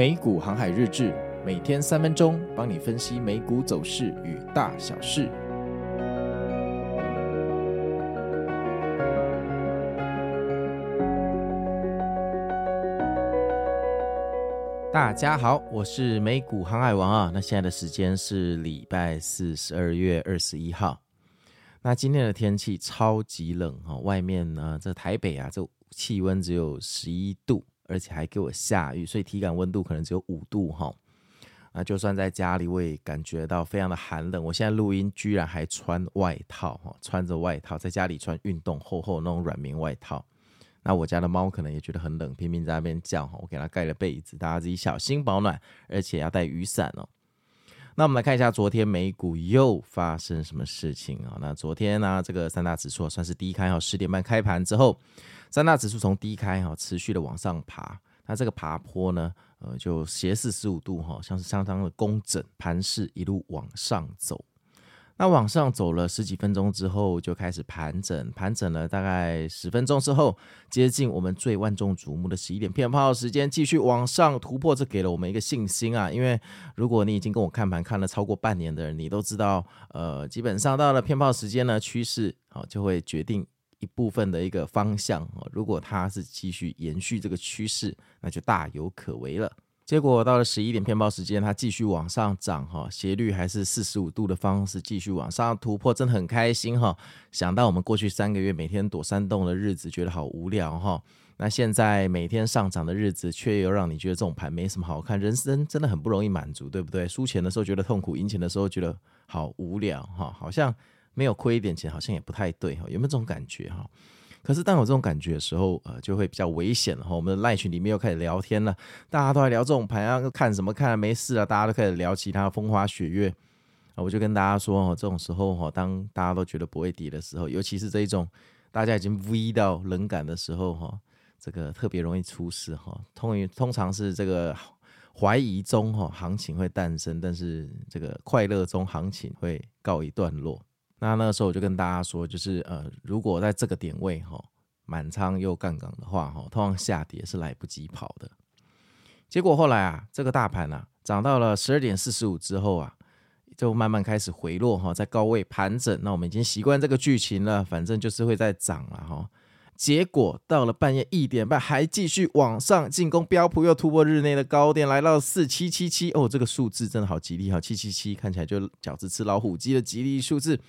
美股航海日志，每天三分钟，帮你分析美股走势与大小事。大家好，我是美股航海王啊。那现在的时间是礼拜四，十二月二十一号。那今天的天气超级冷哈，外面呢，这台北啊，这气温只有十一度。而且还给我下雨，所以体感温度可能只有五度哈。那就算在家里，我也感觉到非常的寒冷。我现在录音居然还穿外套哈，穿着外套在家里穿运动厚厚那种软棉外套。那我家的猫可能也觉得很冷，拼命在那边叫哈。我给它盖了被子，大家自己小心保暖，而且要带雨伞哦。那我们来看一下昨天美股又发生什么事情啊？那昨天呢，这个三大指数算是低开哈，十点半开盘之后。三大指数从低开哈，持续的往上爬，那这个爬坡呢，呃，就斜四十五度哈，像是相当的工整，盘势一路往上走。那往上走了十几分钟之后，就开始盘整，盘整了大概十分钟之后，接近我们最万众瞩目的十一点骗炮时间，继续往上突破，这给了我们一个信心啊！因为如果你已经跟我看盘看了超过半年的人，你都知道，呃，基本上到了骗炮时间呢，趋势啊就会决定。一部分的一个方向哦，如果它是继续延续这个趋势，那就大有可为了。结果到了十一点骗炮时间，它继续往上涨哈，斜率还是四十五度的方式继续往上突破，真的很开心哈。想到我们过去三个月每天躲山洞的日子，觉得好无聊哈。那现在每天上涨的日子，却又让你觉得这种盘没什么好看，人生真的很不容易满足，对不对？输钱的时候觉得痛苦，赢钱的时候觉得好无聊哈，好像。没有亏一点钱，好像也不太对哈，有没有这种感觉哈？可是当有这种感觉的时候，呃，就会比较危险了哈。我们的赖群里面又开始聊天了，大家都在聊这种盘啊，看什么看？没事啊，大家都开始聊其他风花雪月啊。我就跟大家说哈，这种时候哈，当大家都觉得不会跌的时候，尤其是这一种大家已经 V 到冷感的时候哈，这个特别容易出事哈。通于通常是这个怀疑中哈，行情会诞生，但是这个快乐中行情会告一段落。那那个时候我就跟大家说，就是呃，如果在这个点位哈，满仓又杠杆的话哈，通常下跌是来不及跑的。结果后来啊，这个大盘啊涨到了十二点四十五之后啊，就慢慢开始回落哈，在高位盘整。那我们已经习惯这个剧情了，反正就是会再涨了哈。结果到了半夜一点半，还继续往上进攻，标普又突破日内的高点，来到四七七七哦，这个数字真的好吉利哈，七七七看起来就饺子吃老虎机的吉利数字。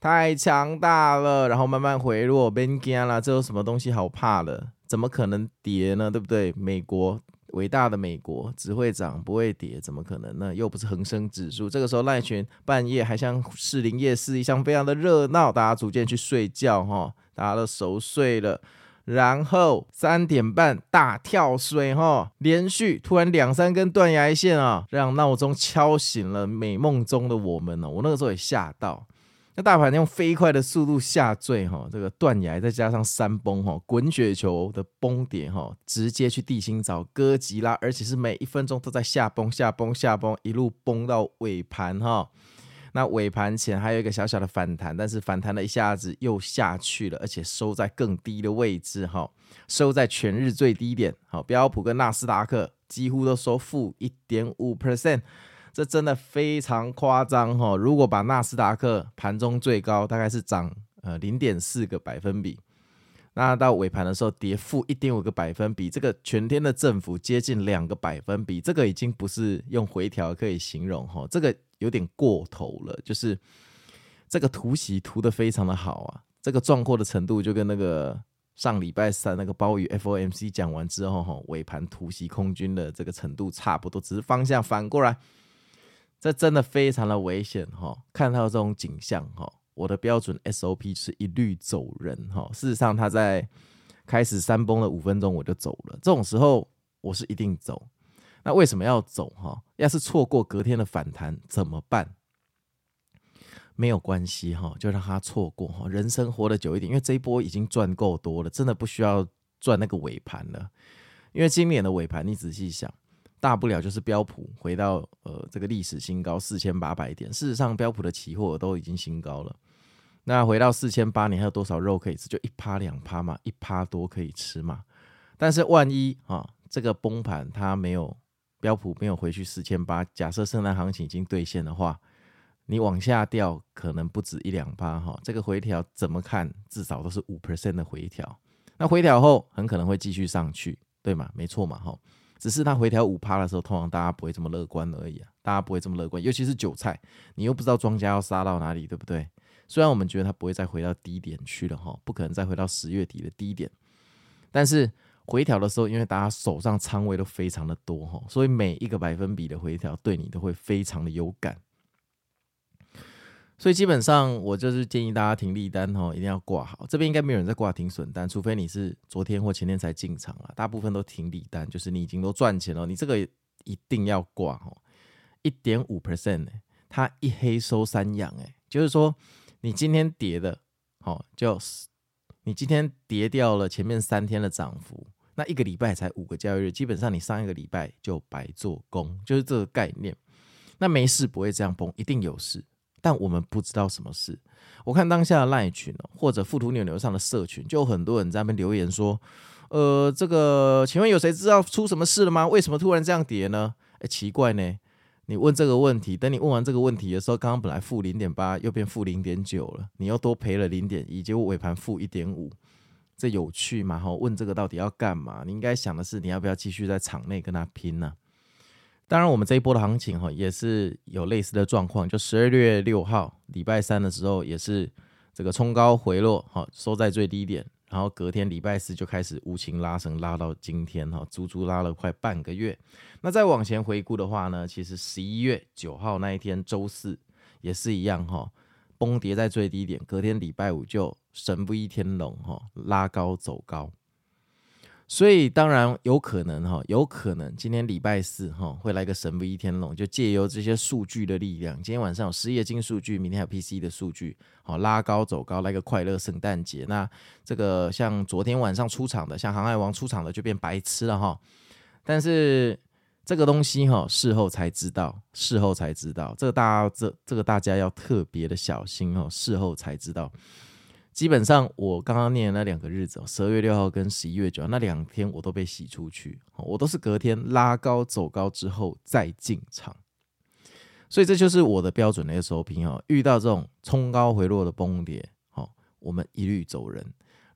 太强大了，然后慢慢回落，别惊了，这有什么东西好怕的？怎么可能跌呢？对不对？美国伟大的美国只会涨不会跌，怎么可能呢？又不是恒生指数。这个时候赖群半夜还像士林夜市一样非常的热闹，大家逐渐去睡觉哈，大家都熟睡了。然后三点半大跳水哈，连续突然两三根断崖线啊，让闹钟敲醒了美梦中的我们呢。我那个时候也吓到。那大盘用飞快的速度下坠，哈，这个断崖再加上山崩，哈，滚雪球的崩跌，哈，直接去地心找哥吉拉，而且是每一分钟都在下崩、下崩、下崩，一路崩到尾盘，哈。那尾盘前还有一个小小的反弹，但是反弹了一下子又下去了，而且收在更低的位置，哈，收在全日最低点，好，标普跟纳斯达克几乎都收负一点五 percent。这真的非常夸张哈！如果把纳斯达克盘中最高大概是涨呃零点四个百分比，那到尾盘的时候跌负一点五个百分比，这个全天的振幅接近两个百分比，这个已经不是用回调可以形容哈，这个有点过头了，就是这个突袭突的非常的好啊，这个壮阔的程度就跟那个上礼拜三那个鲍鱼 FOMC 讲完之后哈，尾盘突袭空军的这个程度差不多，只是方向反过来。这真的非常的危险哈！看到这种景象哈，我的标准 SOP 是一律走人哈。事实上，他在开始山崩了五分钟我就走了。这种时候我是一定走。那为什么要走哈？要是错过隔天的反弹怎么办？没有关系哈，就让他错过哈。人生活得久一点，因为这一波已经赚够多了，真的不需要赚那个尾盘了。因为今年的尾盘，你仔细想。大不了就是标普回到呃这个历史新高四千八百点。事实上，标普的期货都已经新高了。那回到四千八，你还有多少肉可以吃？就一趴两趴嘛，一趴多可以吃嘛。但是万一啊，这个崩盘它没有标普没有回去四千八，假设圣诞行情已经兑现的话，你往下掉可能不止一两趴哈。这个回调怎么看，至少都是五 percent 的回调。那回调后很可能会继续上去，对吗？没错嘛，哈。只是它回调五趴的时候，通常大家不会这么乐观而已啊。大家不会这么乐观，尤其是韭菜，你又不知道庄家要杀到哪里，对不对？虽然我们觉得它不会再回到低点去了哈，不可能再回到十月底的低点，但是回调的时候，因为大家手上仓位都非常的多哈，所以每一个百分比的回调对你都会非常的有感。所以基本上我就是建议大家停利单哈，一定要挂好。这边应该没有人在挂停损单，除非你是昨天或前天才进场了，大部分都停利单，就是你已经都赚钱了，你这个一定要挂哦，一点五 percent 它一黑收三阳哎，就是说你今天跌的，好，就是你今天跌掉了前面三天的涨幅，那一个礼拜才五个交易日，基本上你上一个礼拜就白做工，就是这个概念。那没事不会这样崩，一定有事。但我们不知道什么事。我看当下的赖群，或者富途牛牛上的社群，就有很多人在那边留言说：“呃，这个，请问有谁知道出什么事了吗？为什么突然这样跌呢？”哎，奇怪呢。你问这个问题，等你问完这个问题的时候，刚刚本来负零点八，又变负零点九了，你又多赔了零点一，结果尾盘负一点五，这有趣吗？哈，问这个到底要干嘛？你应该想的是，你要不要继续在场内跟他拼呢？当然，我们这一波的行情哈，也是有类似的状况。就十二月六号礼拜三的时候，也是这个冲高回落，哈，收在最低点，然后隔天礼拜四就开始无情拉升，拉到今天哈，足足拉了快半个月。那再往前回顾的话呢，其实十一月九号那一天周四也是一样哈，崩跌在最低点，隔天礼拜五就神不一天龙哈，拉高走高。所以当然有可能哈，有可能今天礼拜四哈会来个神不一天龙，就借由这些数据的力量，今天晚上有失业金数据，明天还有 PC 的数据，好拉高走高，来个快乐圣诞节。那这个像昨天晚上出场的，像航海王出场的就变白痴了哈。但是这个东西哈事后才知道，事后才知道，这个大家这这个大家要特别的小心哦，事后才知道。基本上，我刚刚念的那两个日子，十二月六号跟十一月九号那两天，我都被洗出去，我都是隔天拉高走高之后再进场，所以这就是我的标准的 SOP 哦。遇到这种冲高回落的崩跌，我们一律走人。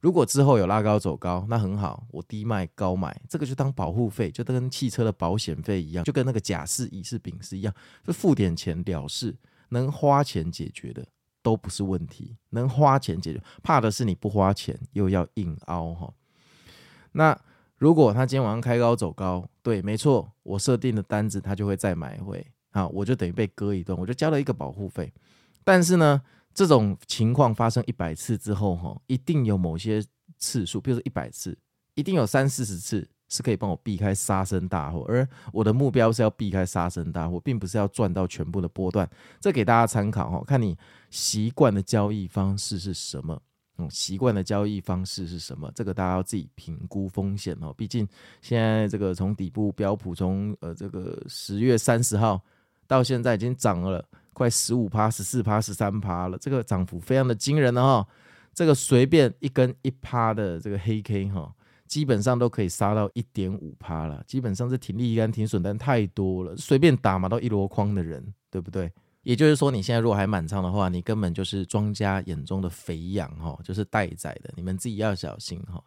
如果之后有拉高走高，那很好，我低卖高买，这个就当保护费，就跟汽车的保险费一样，就跟那个甲式、乙式、丙式一样，就付点钱了事，能花钱解决的。都不是问题，能花钱解决，怕的是你不花钱又要硬凹哈。那如果他今天晚上开高走高，对，没错，我设定的单子他就会再买回，啊，我就等于被割一顿，我就交了一个保护费。但是呢，这种情况发生一百次之后哈，一定有某些次数，比如说一百次，一定有三四十次。是可以帮我避开杀生大祸，而我的目标是要避开杀生大祸，并不是要赚到全部的波段。这给大家参考哈，看你习惯的交易方式是什么？嗯，习惯的交易方式是什么？这个大家要自己评估风险哦。毕竟现在这个从底部标普从呃这个十月三十号到现在已经涨了快十五趴、十四趴、十三趴了，这个涨幅非常的惊人了哈。这个随便一根一趴的这个黑 K 哈。基本上都可以杀到一点五趴了，基本上是挺利单、停损单太多了，随便打嘛，都一箩筐的人，对不对？也就是说，你现在如果还满仓的话，你根本就是庄家眼中的肥羊哦，就是待宰的，你们自己要小心哈。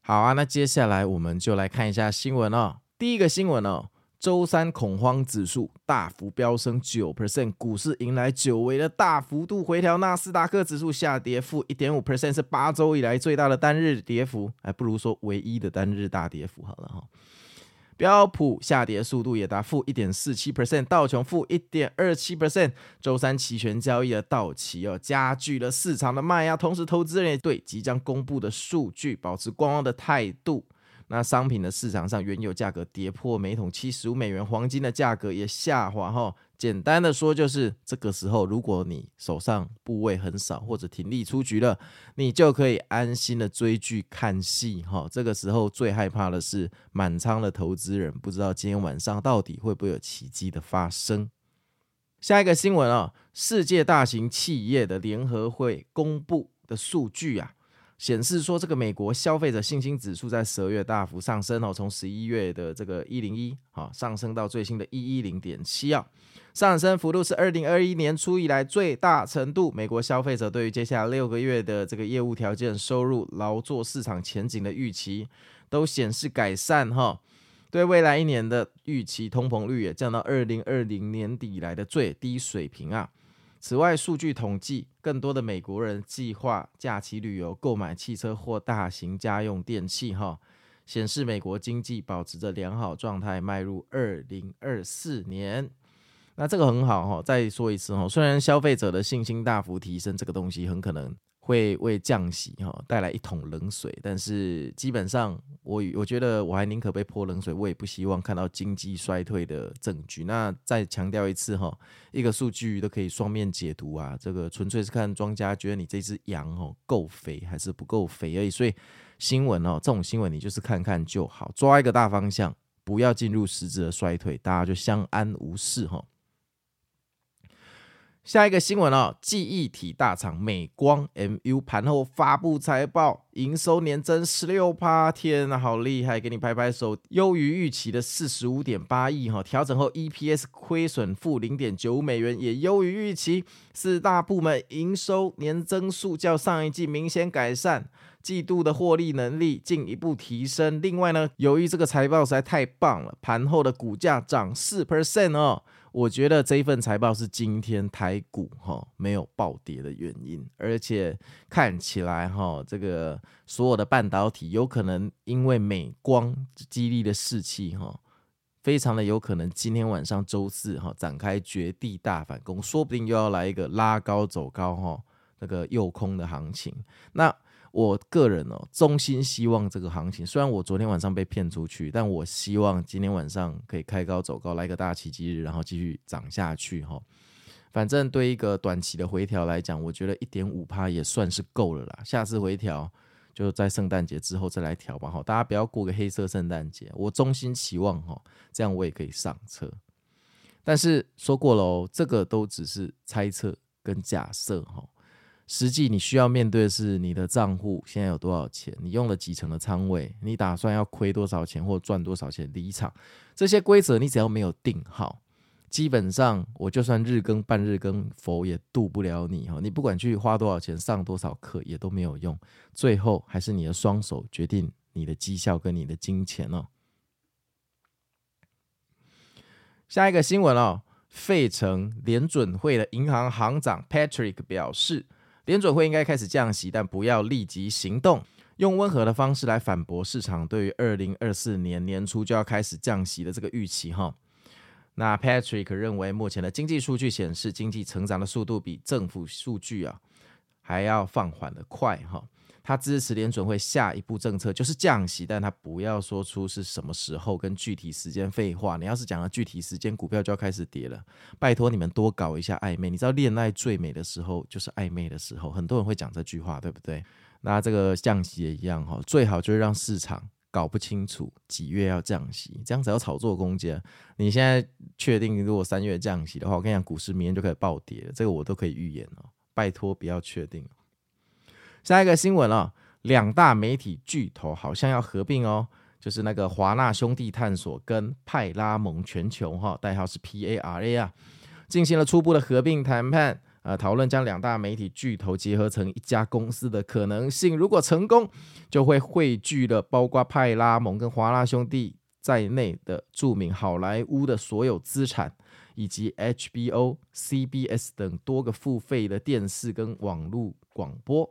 好啊，那接下来我们就来看一下新闻哦。第一个新闻哦。周三恐慌指数大幅飙升九 percent，股市迎来久违的大幅度回调，纳斯达克指数下跌负一点五 percent，是八周以来最大的单日跌幅，还不如说唯一的单日大跌幅好了哈。标普下跌速度也达负一点四七 percent，道琼负一点二七 percent。周三期权交易的道奇哦，加剧了市场的卖压，同时投资人也对即将公布的数据保持观望的态度。那商品的市场上，原油价格跌破每桶七十五美元，黄金的价格也下滑哈。简单的说，就是这个时候，如果你手上部位很少或者停利出局了，你就可以安心的追剧看戏哈。这个时候最害怕的是满仓的投资人，不知道今天晚上到底会不会有奇迹的发生。下一个新闻啊，世界大型企业的联合会公布的数据啊。显示说，这个美国消费者信心指数在十二月大幅上升哦，从十一月的这个一零一啊上升到最新的一一零点七啊，上升幅度是二零二一年初以来最大程度。美国消费者对于接下来六个月的这个业务条件、收入、劳作市场前景的预期都显示改善哈。对未来一年的预期，通膨率也降到二零二零年底以来的最低水平啊。此外，数据统计，更多的美国人计划假期旅游、购买汽车或大型家用电器，哈，显示美国经济保持着良好状态，迈入二零二四年。那这个很好哈。再说一次哈，虽然消费者的信心大幅提升，这个东西很可能。会为降息哈带来一桶冷水，但是基本上我我觉得我还宁可被泼冷水，我也不希望看到经济衰退的证据。那再强调一次哈，一个数据都可以双面解读啊，这个纯粹是看庄家觉得你这只羊哦够肥还是不够肥而已。所以新闻哦这种新闻你就是看看就好，抓一个大方向，不要进入实质的衰退，大家就相安无事哈。下一个新闻哦，记忆体大厂美光 MU 盘后发布财报，营收年增十六趴，天呐，好厉害，给你拍拍手，优于预期的四十五点八亿哈，调整后 EPS 亏损负零点九五美元，也优于预期。四大部门营收年增速较上一季明显改善，季度的获利能力进一步提升。另外呢，由于这个财报实在太棒了，盘后的股价涨四 percent 哦。我觉得这一份财报是今天台股哈没有暴跌的原因，而且看起来哈这个所有的半导体有可能因为美光激励的士气哈，非常的有可能今天晚上周四哈展开绝地大反攻，说不定又要来一个拉高走高哈那个诱空的行情。那我个人哦，衷心希望这个行情，虽然我昨天晚上被骗出去，但我希望今天晚上可以开高走高，来个大奇迹日，然后继续涨下去哈。反正对一个短期的回调来讲，我觉得一点五趴也算是够了啦。下次回调就在圣诞节之后再来调吧哈。大家不要过个黑色圣诞节，我衷心期望哈，这样我也可以上车。但是说过了哦，这个都只是猜测跟假设哈。实际你需要面对的是你的账户现在有多少钱，你用了几成的仓位，你打算要亏多少钱或赚多少钱离场，这些规则你只要没有定好，基本上我就算日更半日更佛也渡不了你哈，你不管去花多少钱上多少课也都没有用，最后还是你的双手决定你的绩效跟你的金钱哦。下一个新闻哦，费城联准会的银行行长 Patrick 表示。联准会应该开始降息，但不要立即行动，用温和的方式来反驳市场对于二零二四年年初就要开始降息的这个预期。哈，那 Patrick 认为，目前的经济数据显示，经济成长的速度比政府数据啊还要放缓的快。哈。他支持联准会下一步政策就是降息，但他不要说出是什么时候跟具体时间。废话，你要是讲了具体时间，股票就要开始跌了。拜托你们多搞一下暧昧，你知道恋爱最美的时候就是暧昧的时候，很多人会讲这句话，对不对？那这个降息也一样哈，最好就是让市场搞不清楚几月要降息，这样才有炒作空间。你现在确定如果三月降息的话，我跟你讲，股市明天就可以暴跌了，这个我都可以预言哦。拜托不要确定。下一个新闻哦，两大媒体巨头好像要合并哦，就是那个华纳兄弟探索跟派拉蒙全球哈，代号是 PARA 啊，进行了初步的合并谈判，呃，讨论将两大媒体巨头结合成一家公司的可能性。如果成功，就会汇聚了包括派拉蒙跟华纳兄弟在内的著名好莱坞的所有资产，以及 HBO、CBS 等多个付费的电视跟网络广播。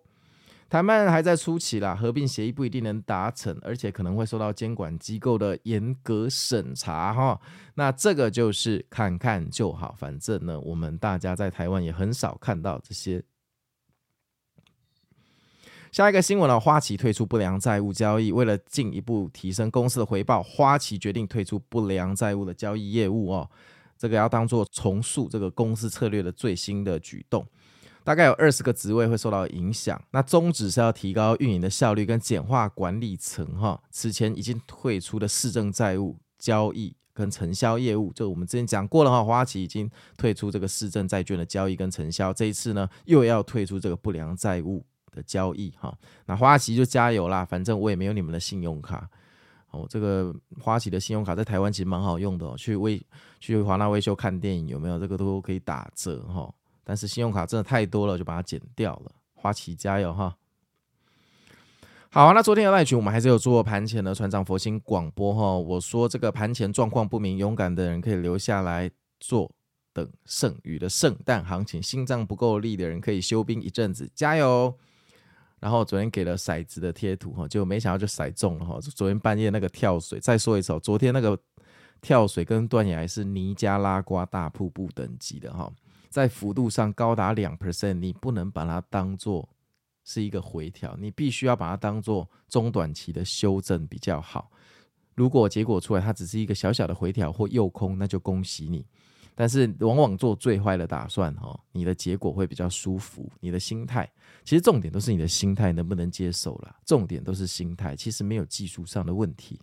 谈判还在初期啦，合并协议不一定能达成，而且可能会受到监管机构的严格审查哈。那这个就是看看就好，反正呢，我们大家在台湾也很少看到这些。下一个新闻呢，花旗退出不良债务交易，为了进一步提升公司的回报，花旗决定退出不良债务的交易业务哦。这个要当做重塑这个公司策略的最新的举动。大概有二十个职位会受到影响，那宗旨是要提高运营的效率跟简化管理层哈。此前已经退出的市政债务交易跟承销业务，就我们之前讲过了哈，花旗已经退出这个市政债券的交易跟承销，这一次呢又要退出这个不良债务的交易哈。那花旗就加油啦，反正我也没有你们的信用卡哦。这个花旗的信用卡在台湾其实蛮好用的哦，去威去华纳威秀看电影有没有？这个都可以打折哈。但是信用卡真的太多了，就把它剪掉了。花旗加油哈！好，那昨天的赖群我们还是有做盘前的船长佛心广播哈。我说这个盘前状况不明，勇敢的人可以留下来做。等剩余的圣诞行情，心脏不够力的人可以休兵一阵子，加油！然后昨天给了骰子的贴图哈，就没想到就骰中了哈。昨天半夜那个跳水，再说一次，昨天那个跳水跟断崖是尼加拉瓜大瀑布等级的哈，在幅度上高达两 percent，你不能把它当做是一个回调，你必须要把它当做中短期的修正比较好。如果结果出来它只是一个小小的回调或诱空，那就恭喜你。但是往往做最坏的打算，哈，你的结果会比较舒服。你的心态，其实重点都是你的心态能不能接受啦。重点都是心态，其实没有技术上的问题。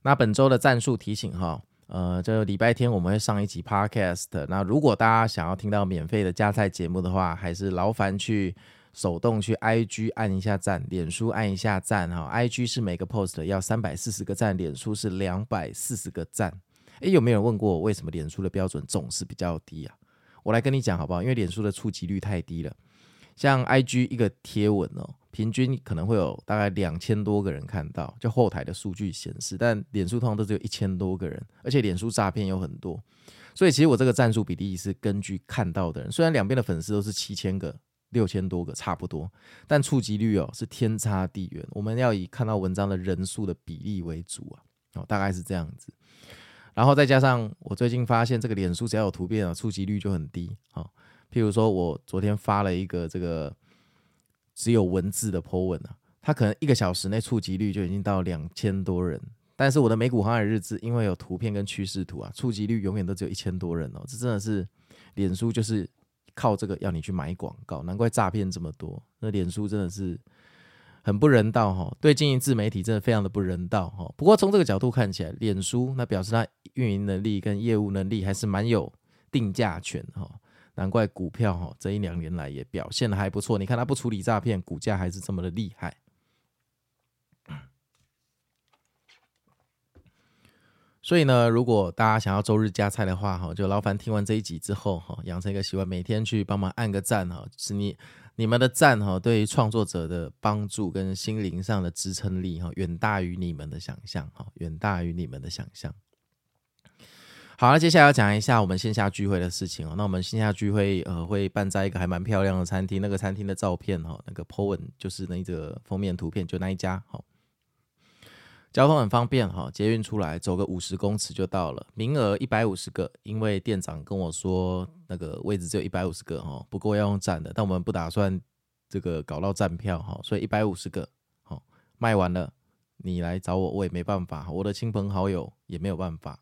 那本周的战术提醒，哈，呃，这礼拜天我们会上一集 Podcast。那如果大家想要听到免费的加菜节目的话，还是劳烦去。手动去 IG 按一下赞，脸书按一下赞哈。IG 是每个 post 要三百四十个赞，脸书是两百四十个赞。诶，有没有人问过我为什么脸书的标准总是比较低啊？我来跟你讲好不好？因为脸书的触及率太低了。像 IG 一个贴文哦，平均可能会有大概两千多个人看到，就后台的数据显示。但脸书通常都只有一千多个人，而且脸书诈骗有很多，所以其实我这个战术比例是根据看到的人。虽然两边的粉丝都是七千个。六千多个差不多，但触及率哦是天差地远。我们要以看到文章的人数的比例为主啊，哦大概是这样子。然后再加上我最近发现这个脸书只要有图片啊，触及率就很低啊。譬如说我昨天发了一个这个只有文字的 po 文啊，它可能一个小时内触及率就已经到两千多人，但是我的美股航海日志因为有图片跟趋势图啊，触及率永远都只有一千多人哦。这真的是脸书就是。靠这个要你去买广告，难怪诈骗这么多。那脸书真的是很不人道哈，对经营自媒体真的非常的不人道哈。不过从这个角度看起来，脸书那表示它运营能力跟业务能力还是蛮有定价权哈。难怪股票哈这一两年来也表现的还不错。你看它不处理诈骗，股价还是这么的厉害。所以呢，如果大家想要周日加菜的话，哈，就劳烦听完这一集之后，哈，养成一个习惯，每天去帮忙按个赞，哈，是你你们的赞，哈，对于创作者的帮助跟心灵上的支撑力，哈，远大于你们的想象，哈，远大于你们的想象。好，了接下来要讲一下我们线下聚会的事情哦。那我们线下聚会，呃，会办在一个还蛮漂亮的餐厅，那个餐厅的照片，哈，那个 po 文就是那个封面图片，就那一家，哈。交通很方便哈，捷运出来走个五十公尺就到了。名额一百五十个，因为店长跟我说那个位置只有一百五十个哈，不过要用站的，但我们不打算这个搞到站票哈，所以一百五十个好卖完了，你来找我我也没办法，我的亲朋好友也没有办法。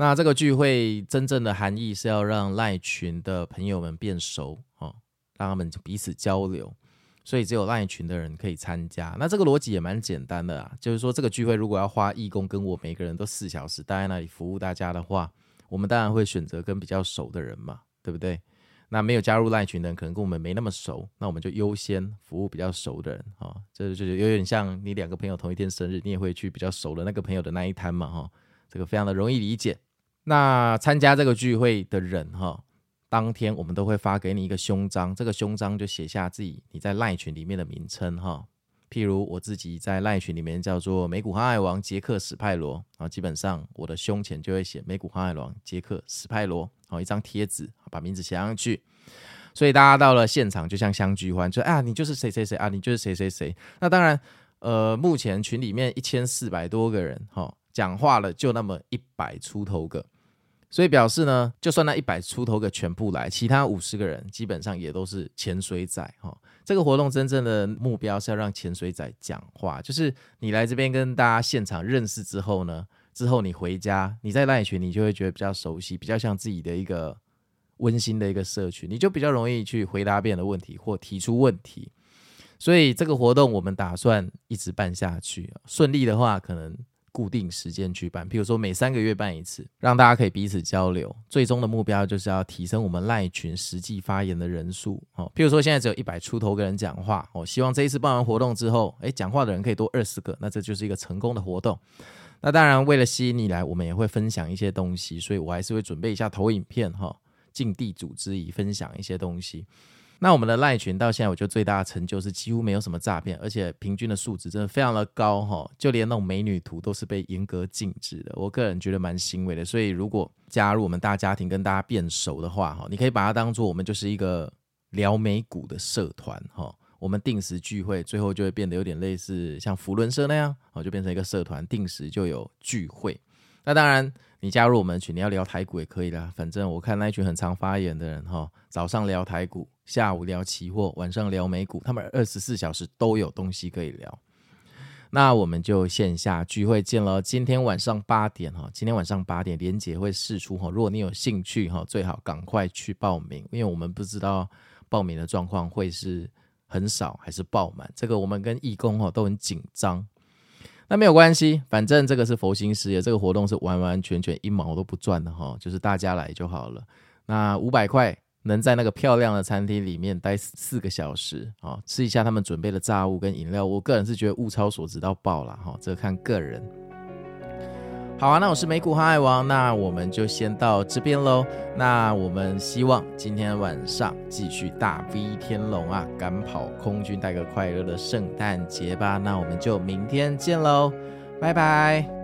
那这个聚会真正的含义是要让赖群的朋友们变熟哦，让他们彼此交流。所以只有赖群的人可以参加，那这个逻辑也蛮简单的啊，就是说这个聚会如果要花义工跟我每个人都四小时待在那里服务大家的话，我们当然会选择跟比较熟的人嘛，对不对？那没有加入赖群的人可能跟我们没那么熟，那我们就优先服务比较熟的人啊，这就有点像你两个朋友同一天生日，你也会去比较熟的那个朋友的那一摊嘛，哈，这个非常的容易理解。那参加这个聚会的人哈。当天我们都会发给你一个胸章，这个胸章就写下自己你在赖群里面的名称哈。譬如我自己在赖群里面叫做美股航海王杰克史派罗啊，基本上我的胸前就会写美股航海王杰克史派罗，好一张贴纸，把名字写上去。所以大家到了现场就像相聚欢，就啊你就是谁谁谁啊，你就是谁谁谁。那当然，呃，目前群里面一千四百多个人哈，讲话了就那么一百出头个。所以表示呢，就算那一百出头个全部来，其他五十个人基本上也都是潜水仔哈。这个活动真正的目标是要让潜水仔讲话，就是你来这边跟大家现场认识之后呢，之后你回家，你在赖群，你就会觉得比较熟悉，比较像自己的一个温馨的一个社群，你就比较容易去回答别人的问题或提出问题。所以这个活动我们打算一直办下去，顺利的话可能。固定时间举办，譬如说每三个月办一次，让大家可以彼此交流。最终的目标就是要提升我们赖群实际发言的人数。哦，譬如说现在只有一百出头个人讲话，哦，希望这一次办完活动之后，诶，讲话的人可以多二十个，那这就是一个成功的活动。那当然，为了吸引你来，我们也会分享一些东西，所以我还是会准备一下投影片，哈，尽地主之谊，分享一些东西。那我们的赖群到现在，我觉得最大的成就是几乎没有什么诈骗，而且平均的数值真的非常的高，哈，就连那种美女图都是被严格禁止的。我个人觉得蛮欣慰的。所以如果加入我们大家庭，跟大家变熟的话，哈，你可以把它当做我们就是一个聊美股的社团，哈。我们定时聚会，最后就会变得有点类似像福伦社那样，哦，就变成一个社团，定时就有聚会。那当然，你加入我们群，你要聊台股也可以啦。反正我看那一群很常发言的人，哈，早上聊台股，下午聊期货，晚上聊美股，他们二十四小时都有东西可以聊。那我们就线下聚会见了。今天晚上八点，哈，今天晚上八点，连姐会释出，哈，如果你有兴趣，哈，最好赶快去报名，因为我们不知道报名的状况会是。很少还是爆满，这个我们跟义工哦都很紧张。那没有关系，反正这个是佛心事业，这个活动是完完全全一毛都不赚的哈，就是大家来就好了。那五百块能在那个漂亮的餐厅里面待四个小时啊，吃一下他们准备的炸物跟饮料，我个人是觉得物超所值到爆了哈，这个看个人。好啊，那我是美股航海王，那我们就先到这边喽。那我们希望今天晚上继续大 V 天龙啊，赶跑空军，带个快乐的圣诞节吧。那我们就明天见喽，拜拜。